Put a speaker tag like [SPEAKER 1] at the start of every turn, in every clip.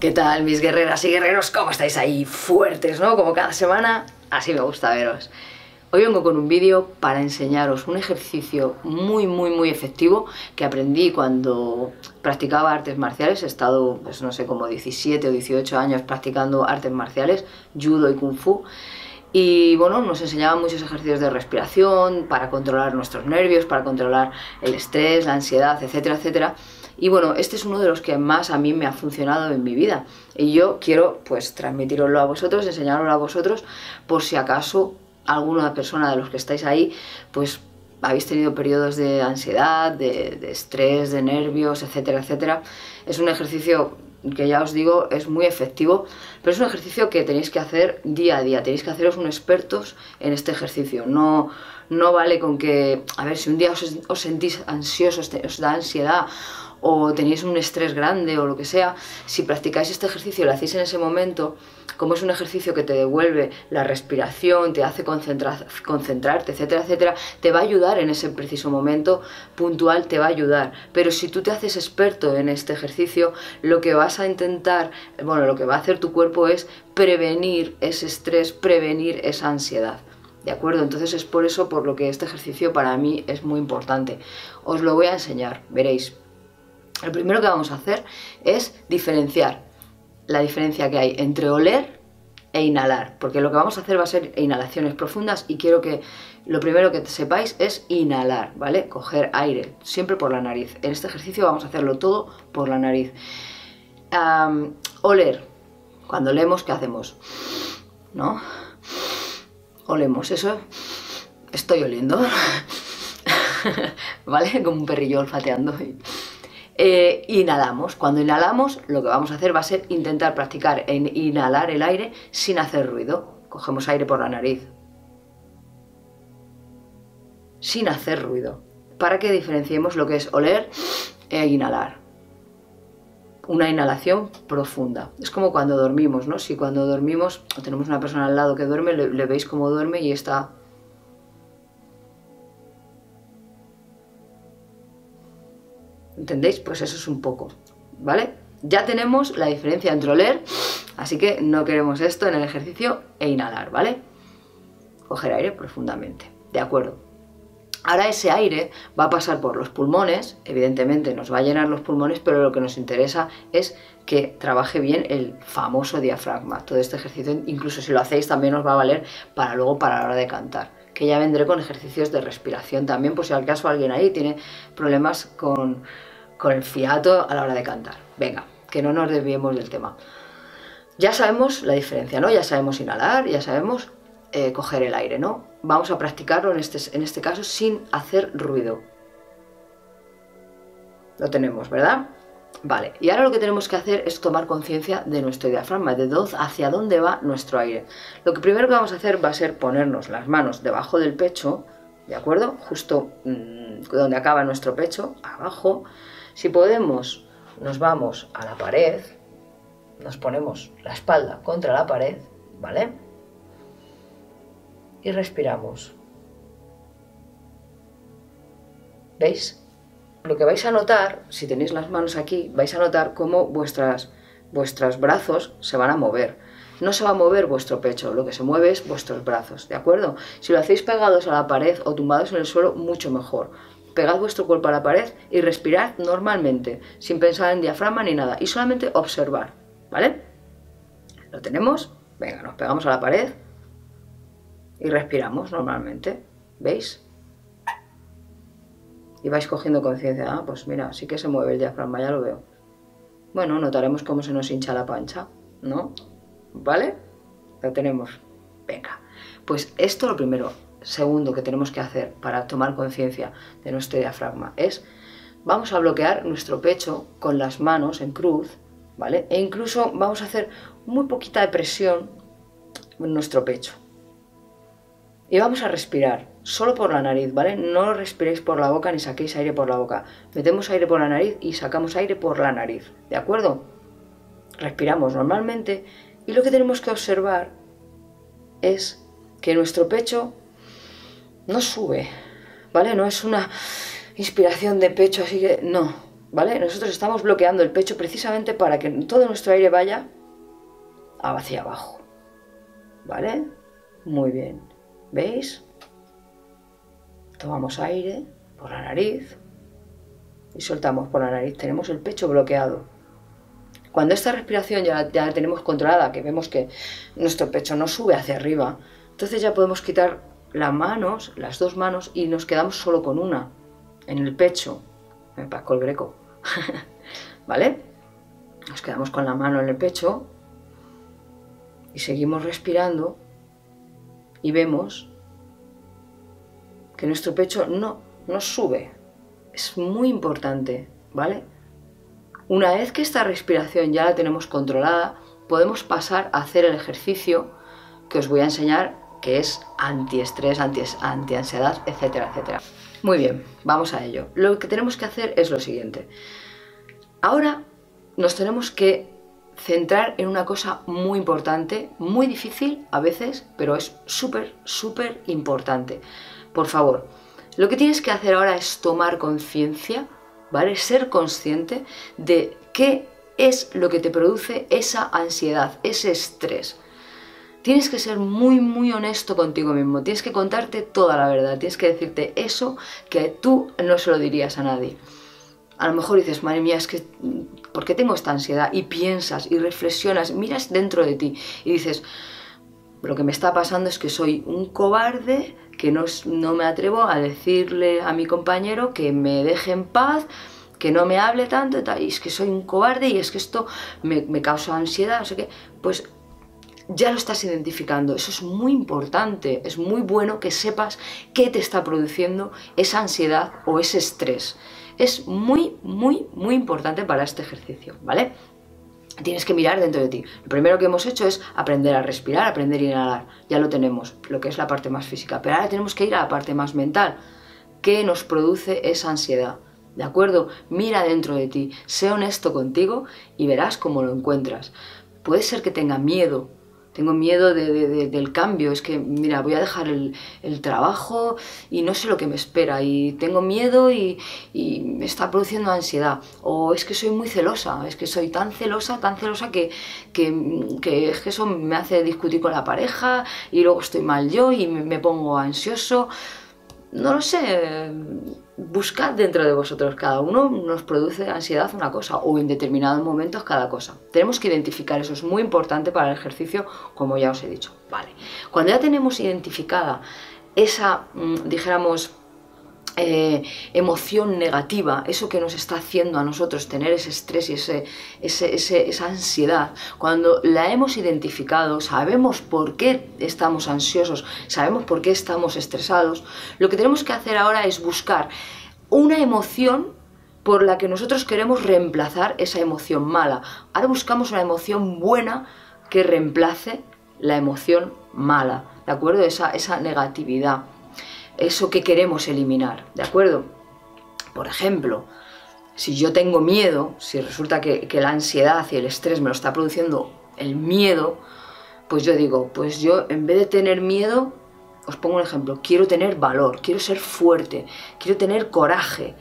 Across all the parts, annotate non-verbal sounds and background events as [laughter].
[SPEAKER 1] ¿Qué tal mis guerreras y guerreros? ¿Cómo estáis ahí? Fuertes, ¿no? Como cada semana, así me gusta veros. Hoy vengo con un vídeo para enseñaros un ejercicio muy muy muy efectivo que aprendí cuando practicaba artes marciales. He estado, pues no sé, como 17 o 18 años practicando artes marciales, judo y kung fu. Y bueno, nos enseñaban muchos ejercicios de respiración para controlar nuestros nervios, para controlar el estrés, la ansiedad, etcétera, etcétera. Y bueno, este es uno de los que más a mí me ha funcionado en mi vida. Y yo quiero pues transmitiroslo a vosotros, enseñaroslo a vosotros, por si acaso alguna persona de los que estáis ahí, pues habéis tenido periodos de ansiedad, de, estrés, de nervios, etcétera, etcétera. Es un ejercicio que ya os digo es muy efectivo, pero es un ejercicio que tenéis que hacer día a día, tenéis que haceros un expertos en este ejercicio. No, no vale con que, a ver, si un día os, os sentís ansiosos, os da ansiedad o tenéis un estrés grande o lo que sea, si practicáis este ejercicio y lo hacéis en ese momento, como es un ejercicio que te devuelve la respiración, te hace concentrarte, etcétera, etcétera, te va a ayudar en ese preciso momento puntual, te va a ayudar. Pero si tú te haces experto en este ejercicio, lo que vas a intentar, bueno, lo que va a hacer tu cuerpo es prevenir ese estrés, prevenir esa ansiedad. ¿De acuerdo? Entonces es por eso por lo que este ejercicio para mí es muy importante. Os lo voy a enseñar, veréis. Lo primero que vamos a hacer es diferenciar la diferencia que hay entre oler e inhalar, porque lo que vamos a hacer va a ser inhalaciones profundas y quiero que lo primero que sepáis es inhalar, ¿vale? Coger aire, siempre por la nariz. En este ejercicio vamos a hacerlo todo por la nariz. oler, cuando olemos, ¿qué hacemos? ¿No? Olemos, eso estoy oliendo, [laughs] ¿vale? Como un perrillo olfateando. Eh, inhalamos. Cuando inhalamos, lo que vamos a hacer va a ser intentar practicar en inhalar el aire sin hacer ruido. Cogemos aire por la nariz. Sin hacer ruido. Para que diferenciemos lo que es oler e inhalar. Una inhalación profunda. Es como cuando dormimos, ¿no? Si cuando dormimos tenemos una persona al lado que duerme, le veis cómo duerme y está ¿Entendéis? Pues eso es un poco, ¿vale? Ya tenemos la diferencia entre oler, así que no queremos esto en el ejercicio e inhalar, ¿vale? Coger aire profundamente, ¿de acuerdo? Ahora ese aire va a pasar por los pulmones, evidentemente nos va a llenar los pulmones, pero lo que nos interesa es que trabaje bien el famoso diafragma. Todo este ejercicio, incluso si lo hacéis, también os va a valer para luego para la hora de cantar. Que ya vendré con ejercicios de respiración también, por si al caso alguien ahí tiene problemas con, con el fiato a la hora de cantar. Venga, que no nos desviemos del tema. Ya sabemos la diferencia, ¿no? Ya sabemos inhalar, ya sabemos eh, coger el aire, ¿no? Vamos a practicarlo en este, en este caso sin hacer ruido. Lo tenemos, ¿verdad? Vale, y ahora lo que tenemos que hacer es tomar conciencia de nuestro diafragma, de hacia dónde va nuestro aire. Lo que primero que vamos a hacer va a ser ponernos las manos debajo del pecho, ¿de acuerdo? Justo mm, donde acaba nuestro pecho, abajo, si podemos, nos vamos a la pared, nos ponemos la espalda contra la pared, ¿vale? Y respiramos. ¿Veis? Lo que vais a notar, si tenéis las manos aquí, vais a notar cómo vuestras, vuestros brazos se van a mover. No se va a mover vuestro pecho, lo que se mueve es vuestros brazos, ¿de acuerdo? Si lo hacéis pegados a la pared o tumbados en el suelo, mucho mejor pegad vuestro cuerpo a la pared y respirad normalmente, sin pensar en diafragma ni nada, y solamente observar, ¿vale? ¿Lo tenemos? Venga, nos pegamos a la pared y respiramos normalmente, ¿veis? Y vais cogiendo conciencia, ah, pues mira, sí que se mueve el diafragma, ya lo veo. Bueno, notaremos cómo se nos hincha la pancha, ¿no? ¿Vale? Lo tenemos. Venga, pues esto lo primero, segundo que tenemos que hacer para tomar conciencia de nuestro diafragma es vamos a bloquear nuestro pecho con las manos en cruz, ¿vale? E incluso vamos a hacer muy poquita presión en nuestro pecho. Y vamos a respirar, solo por la nariz, ¿vale? No respiréis por la boca ni saquéis aire por la boca. Metemos aire por la nariz y sacamos aire por la nariz, ¿de acuerdo? Respiramos normalmente y lo que tenemos que observar es que nuestro pecho no sube, ¿vale? No es una inspiración de pecho, así que no, ¿vale? Nosotros estamos bloqueando el pecho precisamente para que todo nuestro aire vaya hacia abajo, ¿vale? Muy bien. ¿Veis? Tomamos aire por la nariz y soltamos por la nariz. Tenemos el pecho bloqueado. Cuando esta respiración ya, ya la tenemos controlada, que vemos que nuestro pecho no sube hacia arriba, entonces ya podemos quitar las manos, las dos manos, y nos quedamos solo con una, en el pecho. Me pasco el greco. [laughs] ¿Vale? Nos quedamos con la mano en el pecho y seguimos respirando y vemos que nuestro pecho no, no sube. Es muy importante, ¿vale? Una vez que esta respiración ya la tenemos controlada, podemos pasar a hacer el ejercicio que os voy a enseñar, que es antiestrés, anti, ansiedad, etcétera, etcétera. Muy bien, vamos a ello. Lo que tenemos que hacer es lo siguiente. Ahora nos tenemos que centrar en una cosa muy importante, muy difícil a veces, pero es súper, súper importante. Por favor, lo que tienes que hacer ahora es tomar conciencia, ¿vale? Ser consciente de qué es lo que te produce esa ansiedad, ese estrés. Tienes que ser muy, muy honesto contigo mismo, tienes que contarte toda la verdad, tienes que decirte eso que tú no se lo dirías a nadie a lo mejor dices, madre mía, es que, ¿por qué tengo esta ansiedad? Y piensas y reflexionas, miras dentro de ti y dices, lo que me está pasando es que soy un cobarde, que no, no me atrevo a decirle a mi compañero que me deje en paz, que no me hable tanto y, es que soy un cobarde y es que esto me, me causa ansiedad, no sé qué. Pues ya lo estás identificando. Eso es muy importante. Es muy bueno que sepas qué te está produciendo esa ansiedad o ese estrés es muy, muy, muy importante para este ejercicio, ¿vale? Tienes que mirar dentro de ti. Lo primero que hemos hecho es aprender a respirar, aprender a inhalar. Ya lo tenemos, lo que es la parte más física. Pero ahora tenemos que ir a la parte más mental. ¿Qué nos produce esa ansiedad? ¿De acuerdo? Mira dentro de ti, sé honesto contigo y verás cómo lo encuentras. Puede ser que tenga miedo, tengo miedo del cambio, es que, mira, voy a dejar el, trabajo y no sé lo que me espera. Y tengo miedo y, me está produciendo ansiedad. O es que soy muy celosa, es que soy tan celosa, tan celosa que, que, es que eso me hace discutir con la pareja y luego estoy mal yo y me pongo ansioso no lo sé, buscad dentro de vosotros, cada uno nos produce ansiedad una cosa o en determinados momentos cada cosa. Tenemos que identificar, eso es muy importante para el ejercicio, como ya os he dicho. Vale, cuando ya tenemos identificada esa, mm, dijéramos, eh, emoción negativa, eso que nos está haciendo a nosotros tener ese estrés y ese, esa ansiedad, cuando la hemos identificado, sabemos por qué estamos ansiosos, sabemos por qué estamos estresados, lo que tenemos que hacer ahora es buscar una emoción por la que nosotros queremos reemplazar esa emoción mala. Ahora buscamos una emoción buena que reemplace la emoción mala, ¿de acuerdo? Esa, esa negatividad eso que queremos eliminar, ¿de acuerdo? Por ejemplo, si yo tengo miedo, si resulta que, la ansiedad y el estrés me lo está produciendo el miedo, pues yo digo, pues yo en vez de tener miedo, os pongo un ejemplo, quiero tener valor, quiero ser fuerte, quiero tener coraje,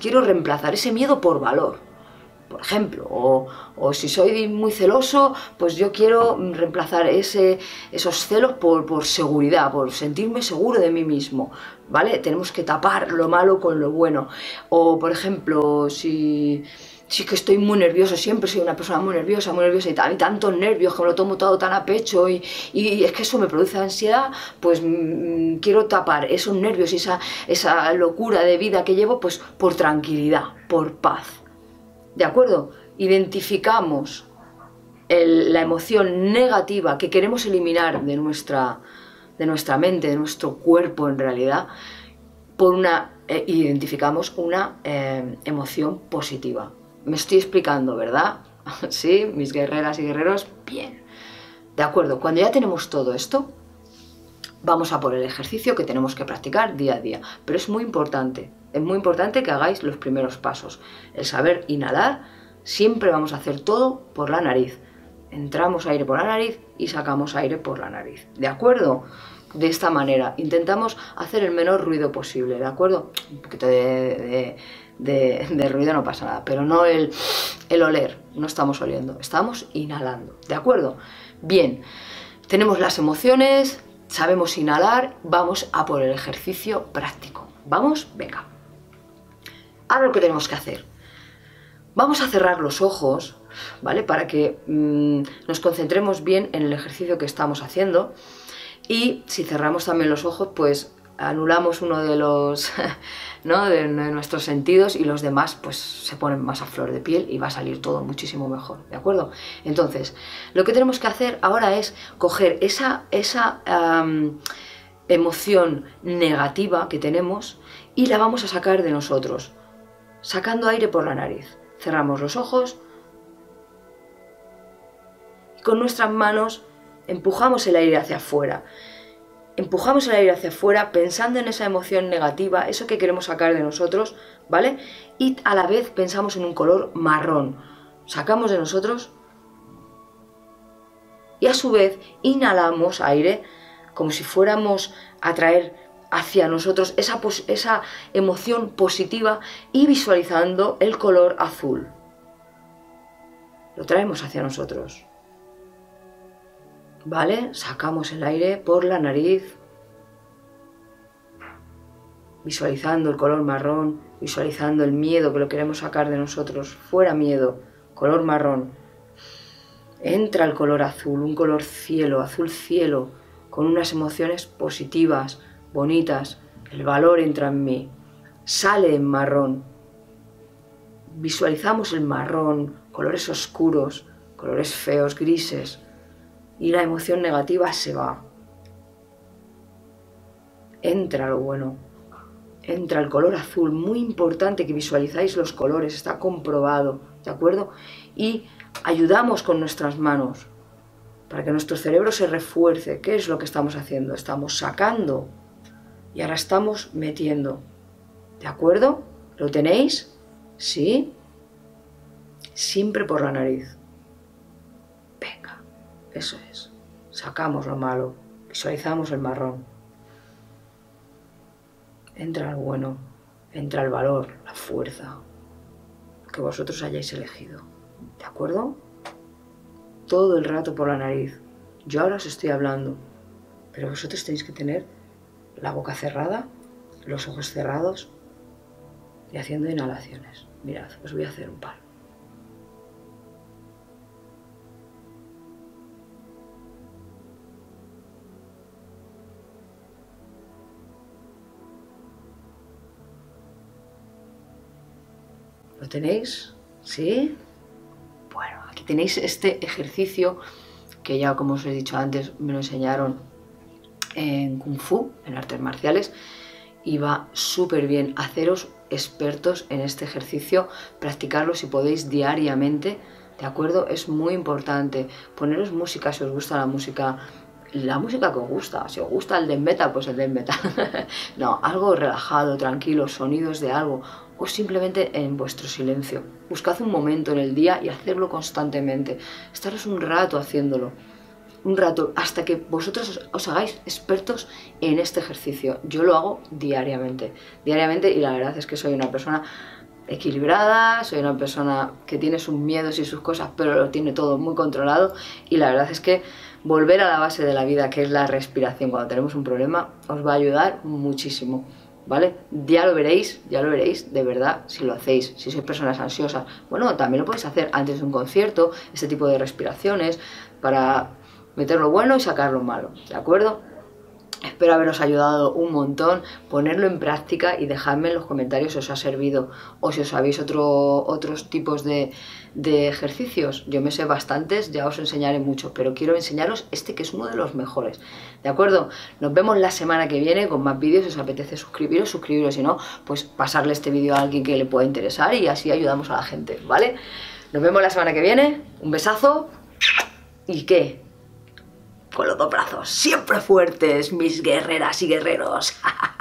[SPEAKER 1] quiero reemplazar ese miedo por valor por ejemplo, o, si soy muy celoso, pues yo quiero reemplazar ese, esos celos por, por, seguridad, por sentirme seguro de mí mismo, ¿vale? Tenemos que tapar lo malo con lo bueno. O, por ejemplo, si, si que estoy muy nervioso, siempre soy una persona muy nerviosa, muy nerviosa y, tal, tantos nervios que me lo tomo todo tan a pecho y, y es que eso me produce ansiedad, pues mm, quiero tapar esos nervios y esa, esa locura de vida que llevo, pues por tranquilidad, por paz. ¿De acuerdo? Identificamos la emoción negativa que queremos eliminar de nuestra, de nuestra mente, de nuestro cuerpo en realidad, por una eh, identificamos una eh, emoción positiva. Me estoy explicando, ¿verdad? [laughs] ¿Sí? Mis guerreras y guerreros, bien. De acuerdo, cuando ya tenemos todo esto, vamos a por el ejercicio que tenemos que practicar día a día. Pero es muy importante, es muy importante que hagáis los primeros pasos. El saber inhalar, siempre vamos a hacer todo por la nariz. Entramos aire por la nariz y sacamos aire por la nariz. ¿De acuerdo? De esta manera, intentamos hacer el menor ruido posible, ¿de acuerdo? Un poquito de, ruido no pasa nada, pero no el, el oler, no estamos oliendo, estamos inhalando, ¿de acuerdo? Bien, tenemos las emociones, sabemos inhalar, vamos a por el ejercicio práctico. ¿Vamos? Venga. Ahora lo que tenemos que hacer. Vamos a cerrar los ojos, ¿vale? Para que mm, nos concentremos bien en el ejercicio que estamos haciendo. Y si cerramos también los ojos, pues anulamos uno de los [laughs] ¿no? de, nuestros sentidos y los demás pues se ponen más a flor de piel y va a salir todo muchísimo mejor, ¿de acuerdo? Entonces, lo que tenemos que hacer ahora es coger esa, esa emoción negativa que tenemos y la vamos a sacar de nosotros, sacando aire por la nariz. Cerramos los ojos y con nuestras manos empujamos el aire hacia afuera empujamos el aire hacia afuera pensando en esa emoción negativa, eso que queremos sacar de nosotros, ¿vale? Y a la vez pensamos en un color marrón. Sacamos de nosotros y a su vez inhalamos aire como si fuéramos a traer hacia nosotros esa, esa emoción positiva y visualizando el color azul. Lo traemos hacia nosotros. ¿Vale? Sacamos el aire por la nariz, visualizando el color marrón, visualizando el miedo que lo queremos sacar de nosotros. Fuera miedo, color marrón. Entra el color azul, un color cielo, azul cielo, con unas emociones positivas, bonitas. El valor entra en mí. Sale en marrón. Visualizamos el marrón, colores oscuros, colores feos, grises y la emoción negativa se va. Entra lo bueno, entra el color azul, muy importante que visualizáis los colores, está comprobado, ¿de acuerdo? Y ayudamos con nuestras manos para que nuestro cerebro se refuerce. ¿Qué es lo que estamos haciendo? Estamos sacando y ahora estamos metiendo. ¿De acuerdo? ¿Lo tenéis? ¿Sí? Siempre por la nariz. Eso es. Sacamos lo malo, visualizamos el marrón. Entra el bueno, entra el valor, la fuerza que vosotros hayáis elegido. ¿De acuerdo? Todo el rato por la nariz. Yo ahora os estoy hablando, pero vosotros tenéis que tener la boca cerrada, los ojos cerrados y haciendo inhalaciones. Mirad, os voy a hacer un par. ¿Lo tenéis? ¿Sí? Bueno, aquí tenéis este ejercicio que ya como os he dicho antes me lo enseñaron en Kung Fu, en artes marciales, y va súper bien haceros expertos en este ejercicio, practicarlo si podéis diariamente, ¿de acuerdo? Es muy importante poneros música si os gusta la música, la música que os gusta, si os gusta el de metal, pues el de metal, [laughs] no, algo relajado, tranquilo, sonidos de algo, o simplemente en vuestro silencio. Buscad un momento en el día y hacerlo constantemente. Estaros un rato haciéndolo. Un rato hasta que vosotros os, hagáis expertos en este ejercicio. Yo lo hago diariamente. Diariamente y la verdad es que soy una persona equilibrada, soy una persona que tiene sus miedos y sus cosas, pero lo tiene todo muy controlado y la verdad es que volver a la base de la vida, que es la respiración cuando tenemos un problema, os va a ayudar muchísimo. ¿vale? Ya lo veréis, ya lo veréis, de verdad, si lo hacéis, si sois personas ansiosas. Bueno, también lo podéis hacer antes de un concierto, este tipo de respiraciones, para meter lo bueno y sacar lo malo, ¿de acuerdo? Espero haberos ayudado un montón, ponerlo en práctica y dejadme en los comentarios si os ha servido o si os sabéis otro, otros tipos de, de ejercicios. Yo me sé bastantes, ya os enseñaré mucho, pero quiero enseñaros este que es uno de los mejores. ¿De acuerdo? Nos vemos la semana que viene con más vídeos. Si os apetece suscribiros, suscribiros. Si no, pues pasarle este vídeo a alguien que le pueda interesar y así ayudamos a la gente, ¿vale? Nos vemos la semana que viene. Un besazo. ¿Y qué? Con los dos brazos siempre fuertes, mis guerreras y guerreros. [laughs]